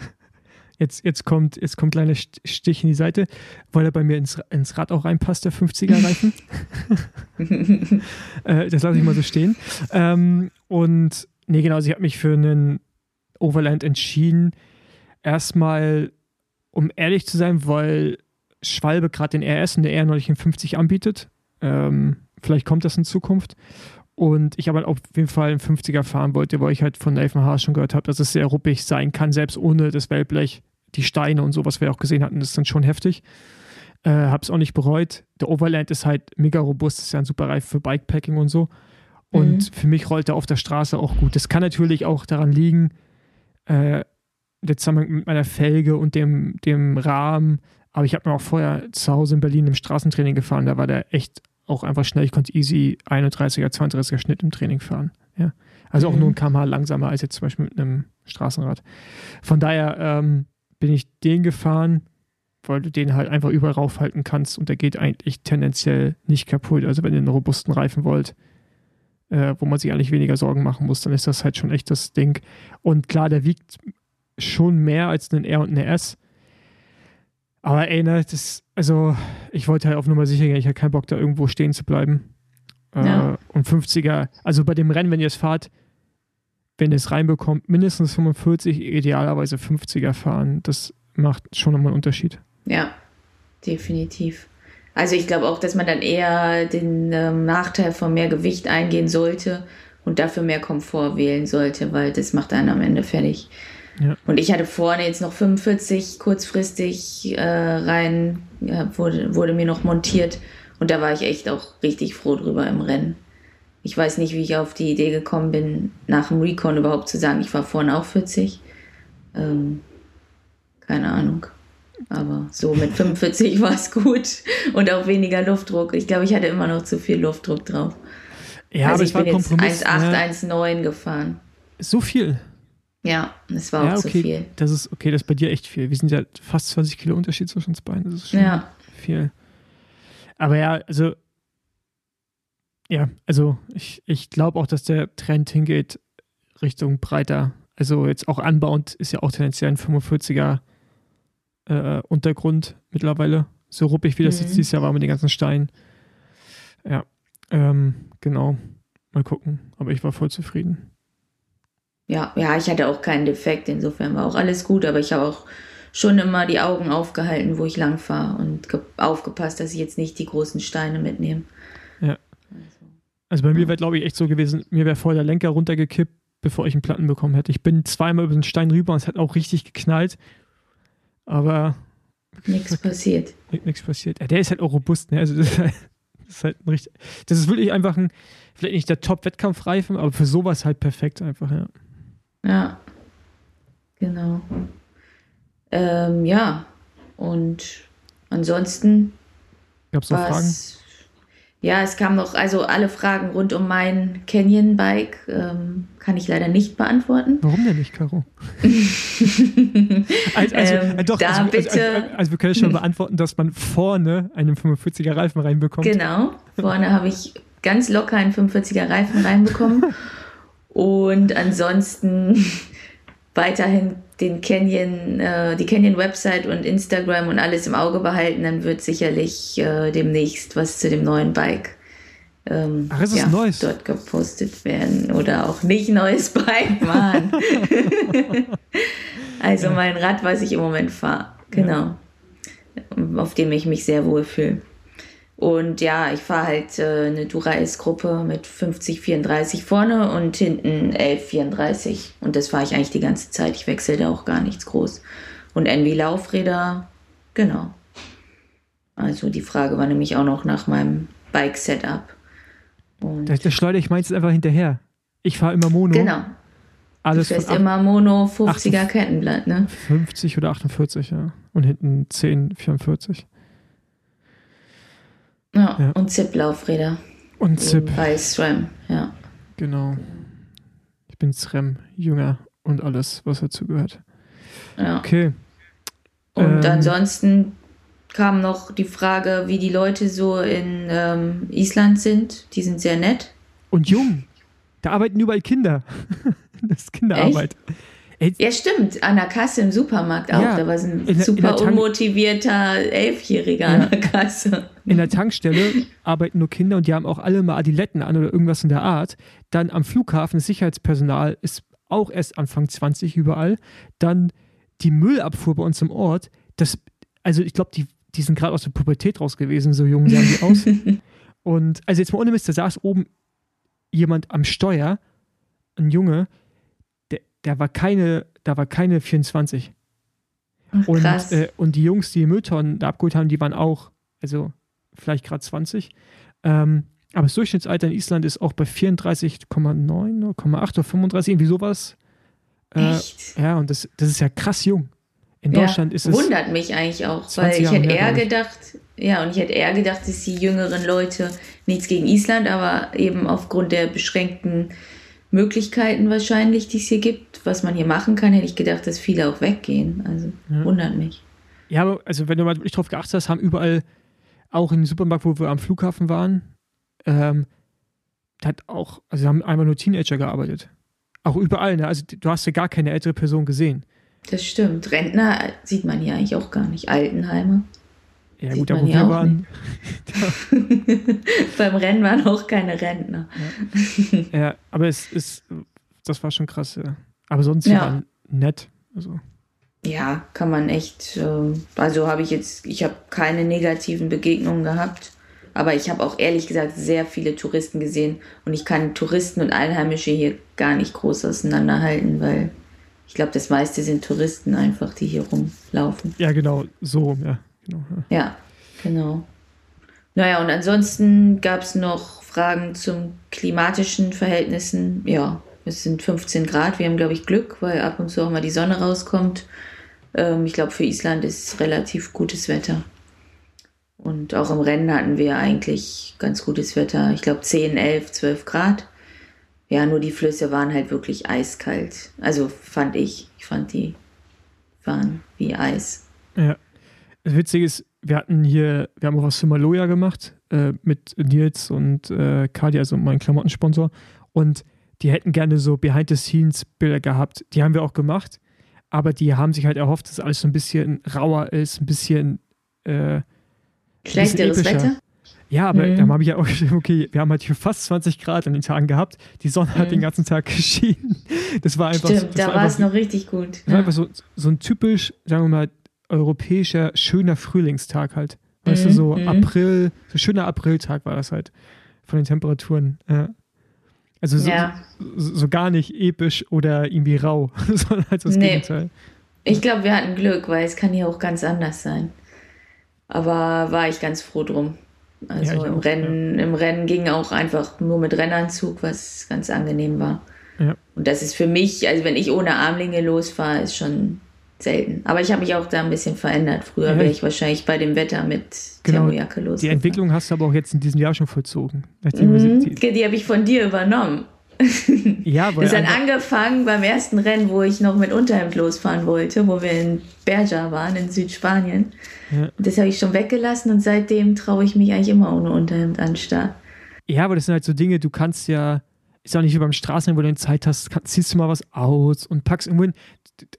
[LAUGHS] jetzt, jetzt kommt jetzt kommt kleiner Stich in die Seite, weil er bei mir ins, ins Rad auch reinpasst, der 50er Reifen. [LAUGHS] äh, das lasse ich mal so stehen. Ähm, und nee, genau, sie hat mich für einen Overland entschieden. Erstmal, um ehrlich zu sein, weil Schwalbe gerade den RS und der R neulich in 50 anbietet. Ähm, Vielleicht kommt das in Zukunft. Und ich aber auf jeden Fall einen 50er fahren wollte, weil ich halt von Nathan Haas schon gehört habe, dass es sehr ruppig sein kann, selbst ohne das Wellblech. Die Steine und so, was wir auch gesehen hatten, das ist dann schon heftig. Äh, hab's auch nicht bereut. Der Overland ist halt mega robust, ist ja ein super Reif für Bikepacking und so. Und mhm. für mich rollt er auf der Straße auch gut. Das kann natürlich auch daran liegen, äh, der Zusammenhang mit meiner Felge und dem, dem Rahmen. Aber ich habe mir auch vorher zu Hause in Berlin im Straßentraining gefahren, da war der echt auch einfach schnell. Ich konnte easy 31er, 32er Schnitt im Training fahren. Ja. Also auch mhm. nur ein kmh langsamer als jetzt zum Beispiel mit einem Straßenrad. Von daher ähm, bin ich den gefahren. weil du den halt einfach überall raufhalten kannst und der geht eigentlich tendenziell nicht kaputt. Also wenn ihr einen robusten Reifen wollt, äh, wo man sich eigentlich weniger Sorgen machen muss, dann ist das halt schon echt das Ding. Und klar, der wiegt schon mehr als ein R und ein S. Aber ey, ne, das, also ich wollte halt auf Nummer sicher gehen, ich hatte keinen Bock, da irgendwo stehen zu bleiben. Äh,
Ja.
und 50er, also bei dem Rennen, wenn ihr es fahrt, wenn ihr es reinbekommt, mindestens 45, idealerweise 50er fahren. Das macht schon nochmal einen Unterschied.
Ja, definitiv. Also ich glaube auch, dass man dann eher den ähm, Nachteil von mehr Gewicht eingehen sollte und dafür mehr Komfort wählen sollte, weil das macht einen am Ende fertig.
Ja.
Und ich hatte vorne jetzt noch 45 kurzfristig äh, rein, ja, wurde, wurde mir noch montiert und da war ich echt auch richtig froh drüber im Rennen. Ich weiß nicht, wie ich auf die Idee gekommen bin, nach dem Recon überhaupt zu sagen, ich war vorne auch 40. Ähm, keine Ahnung. Aber so mit 45 war es gut und auch weniger Luftdruck. Ich glaube, ich hatte immer noch zu viel Luftdruck drauf.
Ja,
also
aber
ich
war
bin jetzt
Kompromiss.
1,8,
ne?
1,9 gefahren.
So viel.
Ja, es war
ja,
auch
okay.
zu viel.
Das ist okay, das ist bei dir echt viel. Wir sind ja fast 20 Kilo Unterschied zwischen uns beiden. Das ist schon
Ja,
viel. Aber ja, also ja, also ich, ich glaube auch, dass der Trend hingeht Richtung breiter. Also jetzt auch anbauend ist ja auch tendenziell ein 45er äh, Untergrund mittlerweile. So ruppig, wie das
Mhm.
jetzt dieses Jahr war mit den ganzen Steinen. Ja, ähm, genau. Mal gucken. Aber ich war voll zufrieden.
Ja, ja, ich hatte auch keinen Defekt, insofern war auch alles gut, aber ich habe auch schon immer die Augen aufgehalten, wo ich lang fahre und ge- aufgepasst, dass ich jetzt nicht die großen Steine mitnehme.
Ja. Also bei mir wäre, glaube ich, echt so gewesen, mir wäre vorher der Lenker runtergekippt, bevor ich einen Platten bekommen hätte. Ich bin zweimal über den Stein rüber und es hat auch richtig geknallt. Aber
Nichts [LAUGHS] passiert.
nichts passiert. Ja, der ist halt auch robust, ne? Also das ist halt, das ist halt ein richtig. Das ist wirklich einfach ein, vielleicht nicht der Top-Wettkampfreifen, aber für sowas halt perfekt einfach, ja.
Ja, genau. Ähm, ja, und ansonsten
Gab es noch Fragen?
Ja, es kam noch, also alle Fragen rund um mein Canyon-Bike ähm, kann ich leider nicht beantworten.
Warum denn nicht, Caro? [LAUGHS] Also, also,
Ähm,
äh, doch,
da
also, also,
bitte-
also, also wir können schon beantworten, dass man vorne einen 45er Reifen reinbekommt.
Genau, vorne habe ich ganz locker einen 45er Reifen reinbekommen. [LAUGHS] Und ansonsten [LAUGHS] weiterhin den Canyon, äh, die Canyon-Website und Instagram und alles im Auge behalten, dann wird sicherlich äh, demnächst was zu dem neuen Bike ähm,
Ach, neues?
dort gepostet werden. Oder auch nicht neues [LAUGHS] Bike, Mann. [LAUGHS] also mein Rad, was ich im Moment fahre. Genau. Auf dem ich mich sehr wohl fühle. Und ja, ich fahre halt äh, eine Dura-S-Gruppe mit 50-34 vorne und hinten 11-34. Und das fahre ich eigentlich die ganze Zeit. Ich wechsle da auch gar nichts groß. Und NW-Laufräder, genau. Also die Frage war nämlich auch noch nach meinem Bike-Setup.
Da, da schleudere ich meins einfach hinterher. Ich fahre immer Mono.
genau, du
Alles
fährst
von ab-
immer Mono 50er Kettenblatt, ne?
50 oder 48, ja. Und hinten 10, 44.
Ja,
Ja.
und Zip-Laufräder.
Und Zip,
Bei SRAM, ja.
genau. Ich bin SREM, Jünger und alles, was dazu gehört.
ja.
Okay.
Und
Ähm.
ansonsten kam noch die Frage, wie die Leute so in ähm, Island sind. Die sind sehr nett.
Und jung. Da arbeiten überall Kinder. [LAUGHS] das ist Kinderarbeit. Ey,
Ja, stimmt. An der Kasse im Supermarkt auch.
Ja,
da war so ein
in in
super
Tank-
unmotivierter Elfjähriger an der Kasse.
in der Tankstelle arbeiten nur Kinder und die haben auch alle mal Adiletten an oder irgendwas in der Art. Dann am Flughafen, das Sicherheitspersonal ist auch erst Anfang 20 überall. Dann die Müllabfuhr bei uns im Ort. Das, also ich glaube, die, die sind gerade aus der Pubertät raus gewesen, so jung sahen die [LAUGHS] aus. Und also jetzt mal ohne Mist, da saß oben jemand am Steuer, ein Junge, der war keine, da war keine 24.
Ach,
Und, äh, und die Jungs, die Mülltonnen da abgeholt haben, die waren auch, also vielleicht gerade 20. Ähm, aber das Durchschnittsalter in Island ist auch bei 34,9 oder 8 oder 35, irgendwie sowas. Äh,
Echt?
ja, und das, das ist ja krass jung. In
Ja,
Deutschland ist es.
Wundert mich eigentlich auch,
20
weil ich
Jahre
hätte eher gedacht, ja, und ich hätte eher gedacht, dass die jüngeren Leute nichts gegen Island, aber eben aufgrund der beschränkten Möglichkeiten wahrscheinlich, die es hier gibt, was man hier machen kann, hätte ich gedacht, dass viele auch weggehen. Also
Ja.
wundert mich.
Ja, aber also wenn du mal wirklich drauf geachtet hast, haben überall, auch im Supermarkt, wo wir am Flughafen waren, ähm, da hat auch, also haben einmal nur Teenager gearbeitet. Auch überall, ne? Also du hast ja gar keine ältere Person gesehen.
Das stimmt. Rentner sieht man hier eigentlich auch gar nicht. Altenheime.
Ja,
Sieht
gut,
hier
wir waren. [LAUGHS]
Beim Rennen waren auch keine Rentner.
Ja, aber es ist, das war schon krass, ja. Aber sonst
Ja.
nett. Also,
Ja, kann man echt. äh, Also habe ich jetzt, ich habe keine negativen Begegnungen gehabt. Aber ich habe auch ehrlich gesagt sehr viele Touristen gesehen. Und ich kann Touristen und Einheimische hier gar nicht groß auseinanderhalten, weil ich glaube, das meiste sind Touristen einfach, die hier rumlaufen.
ja, genau, so rum, ja. Genau, ja.
Genau. Naja, und ansonsten gab es noch Fragen zum klimatischen Verhältnissen. Ja, es sind 15 Grad. Wir haben, glaube ich, Glück, weil ab und zu auch mal die Sonne rauskommt. Ähm, ich glaube, für Island ist relativ gutes Wetter. Und auch im Rennen hatten wir eigentlich ganz gutes Wetter. Ich glaube 10, 11, 12 Grad. Ja, nur die Flüsse waren halt wirklich eiskalt. Also fand ich. Ich fand die waren wie Eis.
Ja. Das Witzige ist, wir hatten hier, wir haben auch was für Maloja gemacht äh, mit Nils und äh, Kadi, also mein Klamottensponsor. Und die hätten gerne so Behind-the-Scenes-Bilder gehabt. Die haben wir auch gemacht. Aber die haben sich halt erhofft, dass alles so ein bisschen rauer ist, ein bisschen. Äh,
Schlechteres. Wetter?
ja, aber
Mhm.
dann habe ich ja auch [LAUGHS] geschrieben, okay, wir haben halt hier fast 20 Grad an den Tagen gehabt. Die Sonne hat
Mhm.
den ganzen Tag [LAUGHS] geschienen. Das war einfach.
Stimmt,
das
da
war
war es noch richtig gut.
das war
Ja.
einfach so, so ein typisch, sagen wir mal, europäischer, schöner Frühlingstag halt. Weißt du,
Mhm,
so
mhm.
April, so schöner Apriltag war das halt. Von den Temperaturen. Ja. Also so,
Ja.
so, so gar nicht episch oder irgendwie rau, [LAUGHS] sondern halt das
Nee.
Gegenteil.
Ich glaube, wir hatten Glück, weil es kann hier auch ganz anders sein. Aber war ich ganz froh drum. Also
Ja,
im,
auch,
Rennen, im Rennen ging auch einfach nur mit Rennanzug, was ganz angenehm war.
Ja.
Und das ist für mich, also wenn ich ohne Armlinge losfahre, ist schon selten. Aber ich habe mich auch da ein bisschen verändert. Früher
Ja,
wäre
ich-
ich wahrscheinlich bei dem Wetter mit
Genau,
Thermojacke los.
Die Entwicklung hast du aber auch jetzt in diesem Jahr schon vollzogen.
Mhm,
die,
die habe ich von dir übernommen. [LAUGHS]
ja, weil
Das hat angefangen beim ersten Rennen, wo ich noch mit Unterhemd losfahren wollte, wo wir in Berja waren, in Südspanien.
Ja.
Das habe ich schon weggelassen und seitdem traue ich mich eigentlich immer ohne Unterhemd an Start.
Ja, aber das sind halt so Dinge, du kannst ja, ist auch nicht wie beim Straßenrennen, wo du dann Zeit hast, ziehst du mal was aus und packst irgendwo hin.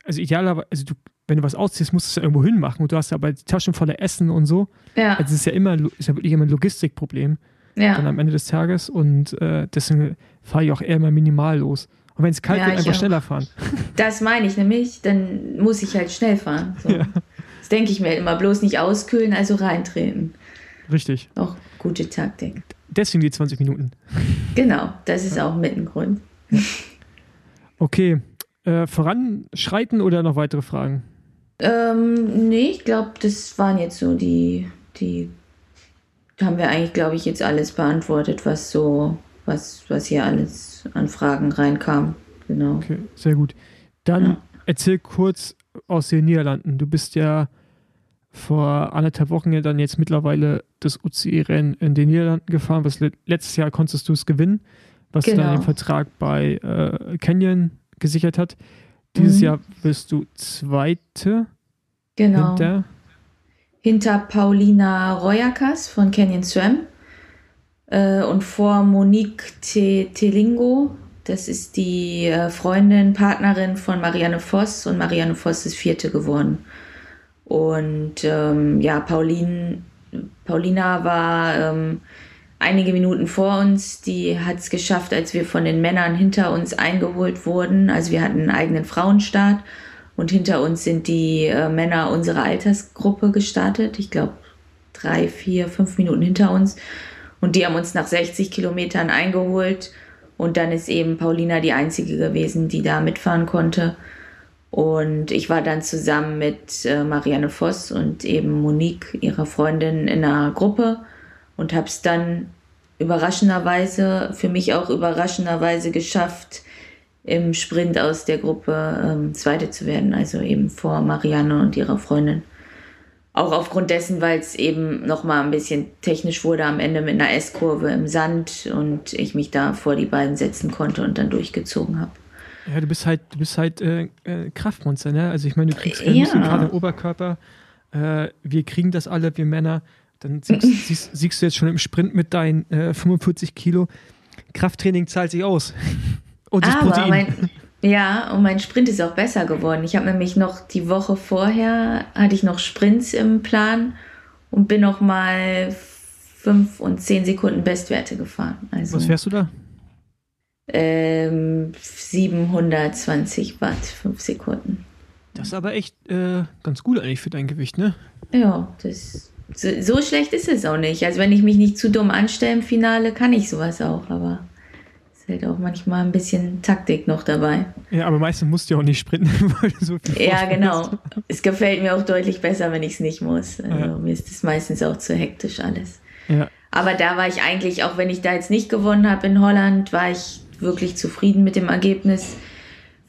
Also idealerweise, also du, wenn du was ausziehst, musst du es ja irgendwo hin machen und du hast ja aber die Taschen voller Essen und so.
Ja,
Also es ist ja immer, ist ja wirklich immer ein Logistikproblem dann
ja.
am Ende des Tages und äh, deswegen fahre ich auch eher immer minimal los. Und wenn es kalt
Ja,
wird, einfach
auch.
schneller fahren. [LAUGHS]
Das meine ich nämlich, dann muss ich halt schnell fahren. So.
Ja.
Das denke ich mir immer, bloß nicht auskühlen, also reintreten.
Richtig.
Auch gute Taktik.
Deswegen die 20 Minuten.
Genau, das ist auch mit ein Grund.
Okay. Äh, voranschreiten oder noch weitere Fragen?
Ähm, nee, ich glaube, das waren jetzt so die, die haben wir eigentlich, glaube ich, jetzt alles beantwortet, was so, was, was hier alles an Fragen reinkam. Genau.
Okay, sehr gut. Dann
Ja.
erzähl kurz aus den Niederlanden. Du bist ja vor anderthalb Wochen ja dann jetzt mittlerweile das UCI-Rennen in den Niederlanden gefahren. Was le- letztes Jahr konntest du es gewinnen, was dann
Genau.
den Vertrag bei äh, Canyon gesichert hat. Dieses
Mhm.
Jahr wirst du Zweite
Genau.
hinter.
Hinter Paulina Royakas von Canyon Swam äh, und vor Monique Te Telingo. Das ist die äh, Freundin, Partnerin von Marianne Voss und Marianne Voss ist Vierte geworden. Und ähm, ja, Pauline, Paulina war ähm, einige Minuten vor uns. Die hat es geschafft, als wir von den Männern hinter uns eingeholt wurden. Also wir hatten einen eigenen Frauenstart und hinter uns sind die äh, Männer unserer Altersgruppe gestartet. Ich glaube, drei, vier, fünf Minuten hinter uns. Und die haben uns nach 60 Kilometern eingeholt. Und dann ist eben Paulina die einzige gewesen, die da mitfahren konnte. Und ich war dann zusammen mit äh, Marianne Voss und eben Monique, ihrer Freundin, in einer Gruppe und habe es dann überraschenderweise, für mich auch überraschenderweise geschafft, im Sprint aus der Gruppe ähm, Zweite zu werden, also eben vor Marianne und ihrer Freundin. Auch aufgrund dessen, weil es eben nochmal ein bisschen technisch wurde am Ende mit einer S-Kurve im Sand und ich mich da vor die beiden setzen konnte und dann durchgezogen habe.
Ja, du bist halt, du bist halt äh, äh, Kraftmonster, ne? Also ich meine, du kriegst keine
Ja.
Im Oberkörper. äh, wir kriegen das alle, wir Männer. Dann siegst, [LAUGHS] siegst, siegst du jetzt schon im Sprint mit deinen äh, 45 Kilo. Krafttraining zahlt sich aus. [LAUGHS]
Und das Aber Protein. Mein, ja, und mein Sprint ist auch besser geworden. Ich habe nämlich noch die Woche vorher, hatte ich noch Sprints im Plan und bin noch mal 5 und 10 Sekunden Bestwerte gefahren.
Also, Was fährst du da?
Ähm, 720 Watt, 5 Sekunden.
Das ist aber echt äh, ganz gut eigentlich für dein Gewicht, ne?
Ja, das, so, so, schlecht ist es auch nicht. Also wenn ich mich nicht zu dumm anstelle im Finale, kann ich sowas auch, aber es ist halt auch manchmal ein bisschen Taktik noch dabei.
Ja, aber meistens musst du ja auch nicht sprinten, [LAUGHS] weil du so viel
Ja, genau. Es gefällt mir auch deutlich besser, wenn ich es nicht muss. Also ja. Mir ist es meistens auch zu hektisch alles.
Ja.
Aber da war ich eigentlich, auch wenn ich da jetzt nicht gewonnen habe in Holland, war ich wirklich zufrieden mit dem Ergebnis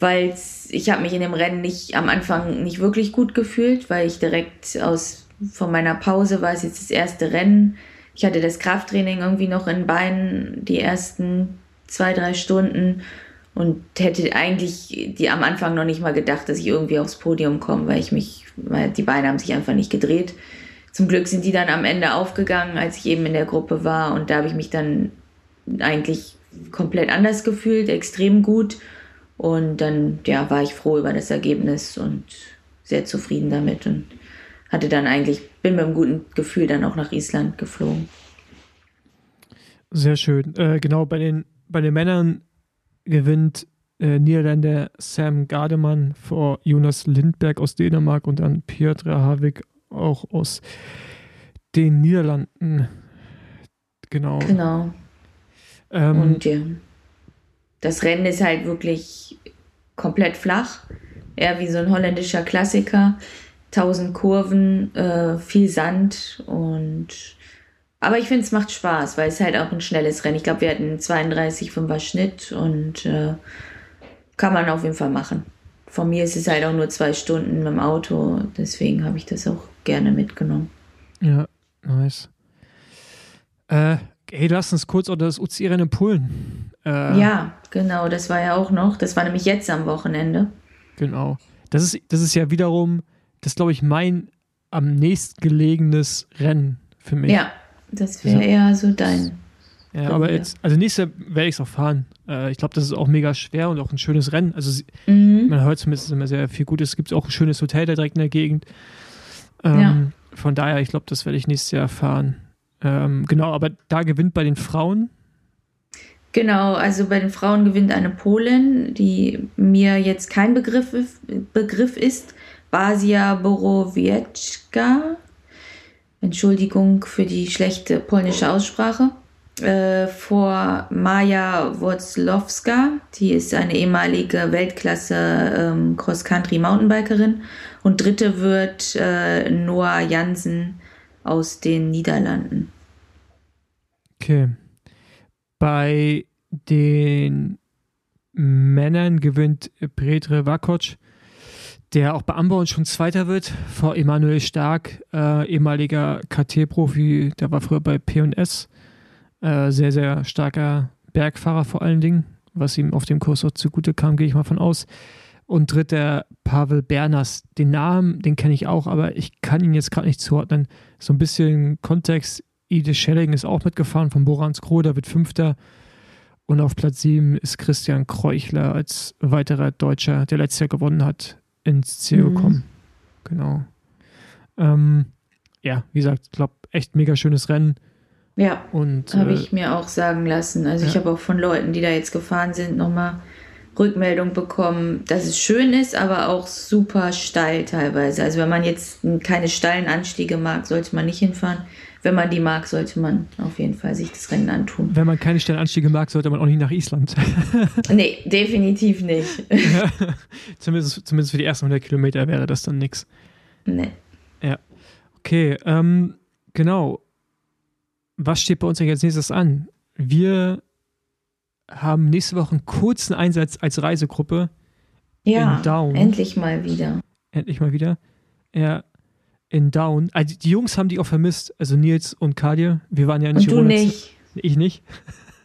weil ich habe mich in dem Rennen nicht am Anfang nicht wirklich gut gefühlt, weil ich direkt aus von meiner Pause war es jetzt das erste Rennen. Ich hatte das Krafttraining irgendwie noch in Beinen die ersten zwei, drei Stunden und hätte eigentlich die am Anfang noch nicht mal gedacht, dass ich irgendwie aufs Podium komme, weil ich mich, weil die Beine haben sich einfach nicht gedreht. Zum Glück sind die dann am Ende aufgegangen, als ich eben in der Gruppe war und da habe ich mich dann eigentlich komplett anders gefühlt, extrem gut und dann ja, war ich froh über das Ergebnis und sehr zufrieden damit und hatte dann eigentlich, bin mit einem guten Gefühl dann auch nach Island geflogen.
Sehr schön. Äh, genau, bei den, bei den Männern gewinnt äh, Niederländer Sam Gardemann vor Jonas Lindberg aus Dänemark und dann Piotr Havik auch aus den Niederlanden. Genau.
Genau. Ähm, und ja das Rennen ist halt wirklich komplett flach. Eher wie so ein holländischer Klassiker. Tausend Kurven, äh, viel Sand und aber ich finde, es macht Spaß, weil es halt auch ein schnelles Rennen. Ich glaube, wir hatten 32,5er Schnitt und äh, kann man auf jeden Fall machen. Von mir ist es halt auch nur zwei Stunden mit dem Auto, deswegen habe ich das auch gerne mitgenommen.
Ja, nice. Äh, hey, lass uns kurz auch das UCI-Rennen in Polen
äh, ja, genau, das war ja auch noch. Das war nämlich jetzt am Wochenende.
Genau. Das ist, das ist ja wiederum, das glaube ich, mein am nächstgelegenes Rennen für mich.
Ja, das wäre eher so dein.
Ja, aber jetzt, also nächstes Jahr werde ich es auch fahren. Äh, ich glaube, das ist auch mega schwer und auch ein schönes Rennen. Also mhm. man hört zumindest immer sehr viel Gutes. Es gibt auch ein schönes Hotel da direkt in der Gegend. Ähm, ja. Von daher, ich glaube, das werde ich nächstes Jahr fahren. Ähm, genau, aber da gewinnt bei den Frauen
Genau, also bei den Frauen gewinnt eine Polin, die mir jetzt kein Begriff, Begriff ist. Basia Borowiecka. Entschuldigung für die schlechte polnische Aussprache. Äh, vor Maja Wozlowska, die ist eine ehemalige Weltklasse ähm, Cross-Country-Mountainbikerin. Und dritte wird äh, Noah Jansen aus den Niederlanden.
Okay. Bei den Männern gewinnt Petre Vakoc, der auch bei Amborn schon Zweiter wird, vor Emanuel Stark, äh, ehemaliger KT-Profi, der war früher bei P&S. Äh, sehr, sehr starker Bergfahrer vor allen Dingen, was ihm auf dem Kurs auch zugute kam, gehe ich mal von aus. Und dritter Pavel Bernas. Den Namen, den kenne ich auch, aber ich kann ihn jetzt gerade nicht zuordnen. So ein bisschen Kontext. Ide Schelling ist auch mitgefahren von Borans Kroh, der wird Fünfter. Und auf Platz 7 ist Christian Kreuchler als weiterer Deutscher, der letztes Jahr gewonnen hat, ins Ziel mhm. gekommen. Genau. Ähm, ja, wie gesagt, ich glaube, echt mega schönes Rennen.
Ja, habe äh, ich mir auch sagen lassen. Also ja. ich habe auch von Leuten, die da jetzt gefahren sind, nochmal Rückmeldung bekommen, dass es schön ist, aber auch super steil teilweise. Also wenn man jetzt keine steilen Anstiege mag, sollte man nicht hinfahren wenn man die mag, sollte man auf jeden Fall sich das Rennen antun.
Wenn man keine Sternanstiege mag, sollte man auch nicht nach Island. [LAUGHS]
nee, definitiv nicht.
Ja, [LAUGHS] zumindest, zumindest für die ersten 100 Kilometer wäre das dann nichts.
Nee.
Ja. Okay, ähm, genau. Was steht bei uns als nächstes an? Wir haben nächste Woche einen kurzen Einsatz als Reisegruppe.
Ja, in Down. endlich mal wieder.
Endlich mal wieder. Ja, in Down. Also die Jungs haben die auch vermisst, also Nils und Kadir. Wir waren ja in
Und du nicht.
Ich nicht. [LAUGHS]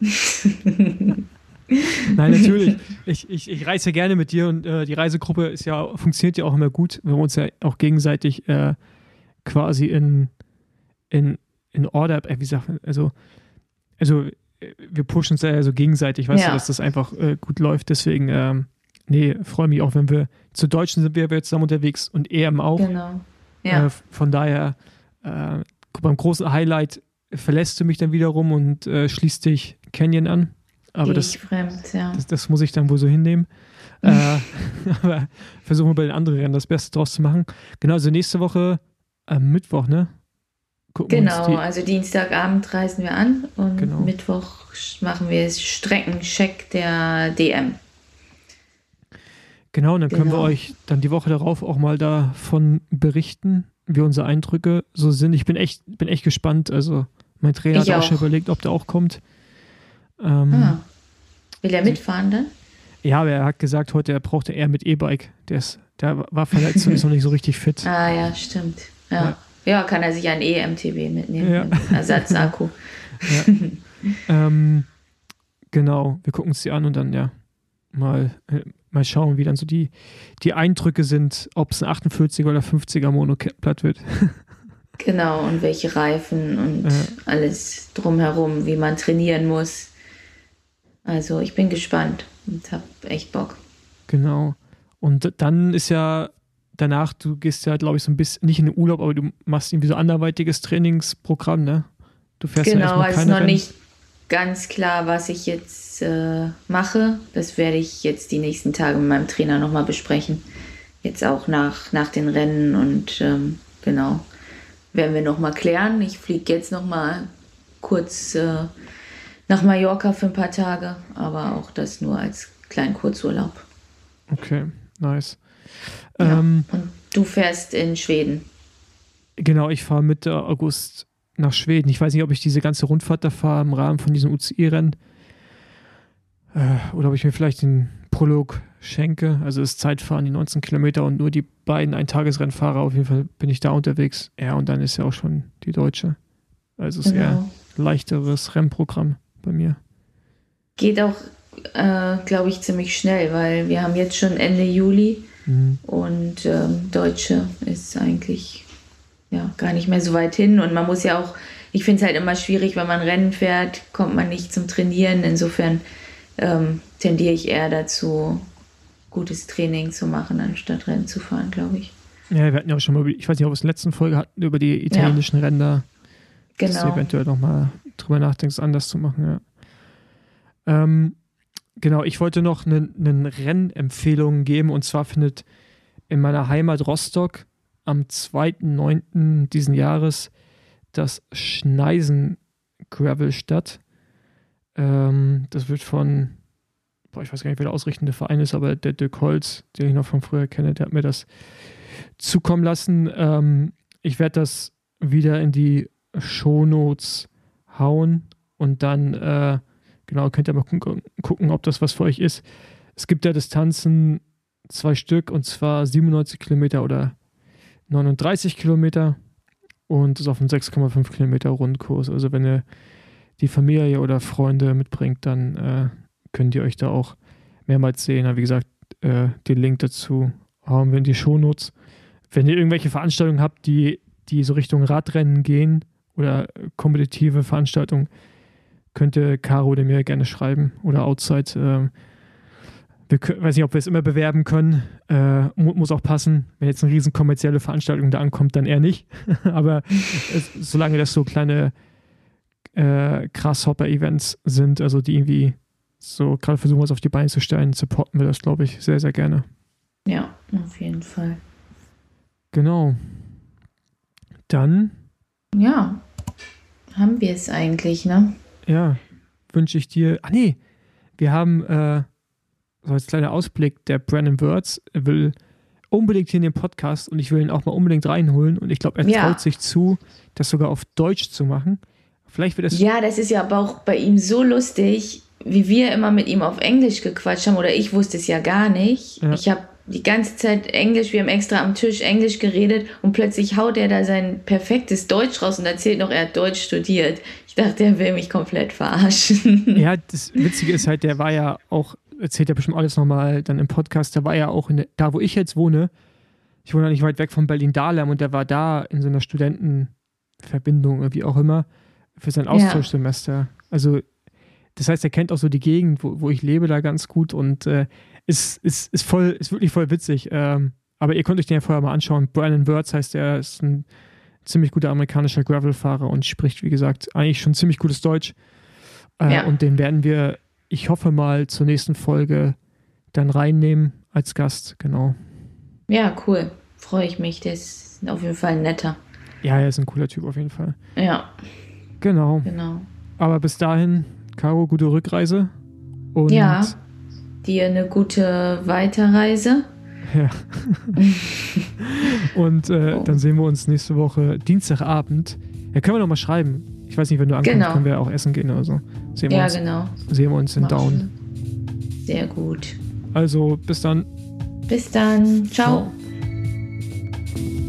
Nein, natürlich. Ich, ich, ich reise gerne mit dir und äh, die Reisegruppe ist ja, funktioniert ja auch immer gut. Wir haben uns ja auch gegenseitig äh, quasi in, in, in Order, äh, wie sagt man, also, also wir pushen uns ja so gegenseitig, weißt
Ja.
du, dass das einfach äh, gut läuft. Deswegen, ähm, nee, freue mich auch, wenn wir zu Deutschen sind wir jetzt zusammen unterwegs und EM auch.
Genau. Ja.
Äh, von daher, äh, beim großen Highlight verlässt du mich dann wiederum und äh, schließt dich Canyon an. Aber das,
ich fremd, ja.
das, das muss ich dann wohl so hinnehmen. äh, [LAUGHS] [LAUGHS] aber versuchen wir bei den anderen Rennen das Beste draus zu machen. Genau, also nächste Woche am Mittwoch, ne? Gucken
Genau,
uns die,
also Dienstagabend reisen wir an und
Genau.
Mittwoch machen wir Streckencheck der DM.
genau, und dann können wir
Genau.
euch dann die Woche darauf auch mal davon berichten, wie unsere Eindrücke so sind. Ich bin echt, bin echt gespannt. Also mein Trainer
Ich
hat auch
auch.
schon überlegt, ob der auch kommt. Ähm,
Ah. Will er mitfahren dann?
Ja, aber er hat gesagt, heute er brauchte eher mit E-Bike. Der, ist, der war verletzt und [LAUGHS] ist noch nicht so richtig fit.
Ah ja, stimmt. Ja. Ja, kann er sich ein EMTB mitnehmen.
Ja.
Ersatzakku. [LAUGHS]
Ähm, genau, wir gucken uns die an und dann ja mal, äh, mal schauen, wie dann so die, die Eindrücke sind, ob es ein 48er oder 50er Monoplatt wird. [LAUGHS]
Genau, und welche Reifen und
Ja.
alles drumherum, wie man trainieren muss. Also ich bin gespannt und habe echt Bock.
Genau. Und dann ist ja danach, du gehst ja, glaube ich, so ein bisschen, nicht in den Urlaub, aber du machst irgendwie so anderweitiges Trainingsprogramm, ne? Du fährst ja
Genau,
erstmal
also
keine
noch
Rennen.
nicht ganz klar, was ich jetzt äh, mache. Das werde ich jetzt die nächsten Tage mit meinem Trainer nochmal besprechen. Jetzt auch nach, nach den Rennen und ähm, genau, werden wir nochmal klären. Ich fliege jetzt nochmal kurz äh, nach Mallorca für ein paar Tage, aber auch das nur als kleinen Kurzurlaub.
Okay, nice.
Ja.
Ähm,
Und du fährst in Schweden.
Genau, ich fahre Mitte August nach Schweden. Ich weiß nicht, ob ich diese ganze Rundfahrt da fahre im Rahmen von diesem UCI-Rennen. Äh, oder ob ich mir vielleicht den Prolog schenke. Also das Zeitfahren, die 19 Kilometer und nur die beiden Eintagesrennen fahre. Auf jeden Fall bin ich da unterwegs. Ja, und dann ist ja auch schon die Deutsche. Also es ist eher
Genau.
leichteres Rennprogramm bei mir.
Geht auch, äh, glaube ich, ziemlich schnell, weil wir haben jetzt schon Ende Juli.
Mhm.
Und ähm, Deutsche ist eigentlich ja gar nicht mehr so weit hin. Und man muss ja auch, ich finde es halt immer schwierig, wenn man Rennen fährt, kommt man nicht zum Trainieren. Insofern ähm, tendiere ich eher dazu, gutes Training zu machen, anstatt Rennen zu fahren, glaube ich.
Ja, wir hatten ja auch schon mal, über- ich weiß nicht, ob wir es in der letzten Folge hatten, über die italienischen Ränder. dass du
Genau.
eventuell nochmal drüber nachdenkst, anders zu machen, ja. Ähm, genau, ich wollte noch eine eine Rennempfehlung geben und zwar findet in meiner Heimat Rostock am 2.9. diesen Jahres das Schneisen Gravel statt. Ähm, das wird von, boah, ich weiß gar nicht, wer der ausrichtende Verein ist, aber der Dirk Holz, den ich noch von früher kenne, der hat mir das zukommen lassen. Ähm, ich werde das wieder in die Shownotes hauen und dann, äh, genau, könnt ihr mal gucken, ob das was für euch ist. Es gibt ja Distanzen, zwei Stück, und zwar 97 Kilometer oder 39 Kilometer und das ist auf einem 6,5 Kilometer Rundkurs. Also wenn ihr die Familie oder Freunde mitbringt, dann äh, könnt ihr euch da auch mehrmals sehen. Aber wie gesagt, äh, den Link dazu hauen wir in die Shownotes. Wenn ihr irgendwelche Veranstaltungen habt, die, die so Richtung Radrennen gehen oder kompetitive Veranstaltungen, könnt ihr Caro oder mir gerne schreiben oder Outside. Ähm, wir können, weiß nicht, ob wir es immer bewerben können. Äh, mu muss auch passen. Wenn jetzt eine riesen kommerzielle Veranstaltung da ankommt, dann eher nicht. [LAUGHS] Aber es, solange das so kleine äh, Grasshopper-Events sind, also die irgendwie so gerade versuchen, was auf die Beine zu stellen, supporten wir das, glaube ich, sehr, sehr gerne.
Ja, auf jeden Fall.
Genau. Dann,
Ja, haben wir es eigentlich, ne?
Ja, wünsche ich dir. Ah, nee, wir haben, äh, so als kleiner Ausblick, der Brandon Words will unbedingt hier in den Podcast und ich will ihn auch mal unbedingt reinholen und ich glaube, er
Ja.
traut sich zu, das sogar auf Deutsch zu machen. Vielleicht wird es.
Ja, das ist ja aber auch bei ihm so lustig, wie wir immer mit ihm auf Englisch gequatscht haben, oder ich wusste es ja gar nicht.
Ja.
Ich habe die ganze Zeit Englisch, wir haben extra am Tisch Englisch geredet und plötzlich haut er da sein perfektes Deutsch raus und erzählt noch, er hat Deutsch studiert. Ich dachte, er will mich komplett verarschen. [LAUGHS]
Ja, das Witzige ist halt, der war ja auch, erzählt ja bestimmt alles nochmal dann im Podcast, der war ja auch der, da, wo ich jetzt wohne, ich wohne nicht weit weg von Berlin-Dahlem und der war da in so einer Studentenverbindung, wie auch immer, für sein Austauschsemester. Ja. Also, das heißt, er kennt auch so die Gegend, wo, wo ich lebe, da ganz gut und äh, ist, ist, ist voll, ist wirklich voll witzig. Ähm, aber ihr könnt euch den ja vorher mal anschauen. Brandon Words heißt er, ist ein ziemlich guter amerikanischer Gravel-Fahrer und spricht, wie gesagt, eigentlich schon ziemlich gutes Deutsch. Äh, ja. Und den werden wir, ich hoffe mal, zur nächsten Folge dann reinnehmen als Gast, genau.
Ja, cool. Freue ich mich. Der ist auf jeden Fall netter.
Ja, er ist ein cooler Typ auf jeden Fall.
Ja.
Genau.
Genau.
Aber bis dahin, Caro, gute Rückreise.
Und ja. Dir eine gute Weiterreise.
Ja. [LAUGHS] und äh, oh. dann sehen wir uns nächste Woche Dienstagabend. Ja, können wir noch mal schreiben. Ich weiß nicht, wenn du ankommst, genau. können wir auch essen gehen oder so. Sehen wir
ja,
uns,
genau.
Sehen wir uns in Mach Down.
Sehr gut.
Also, bis dann.
Bis dann. Ciao. Ciao.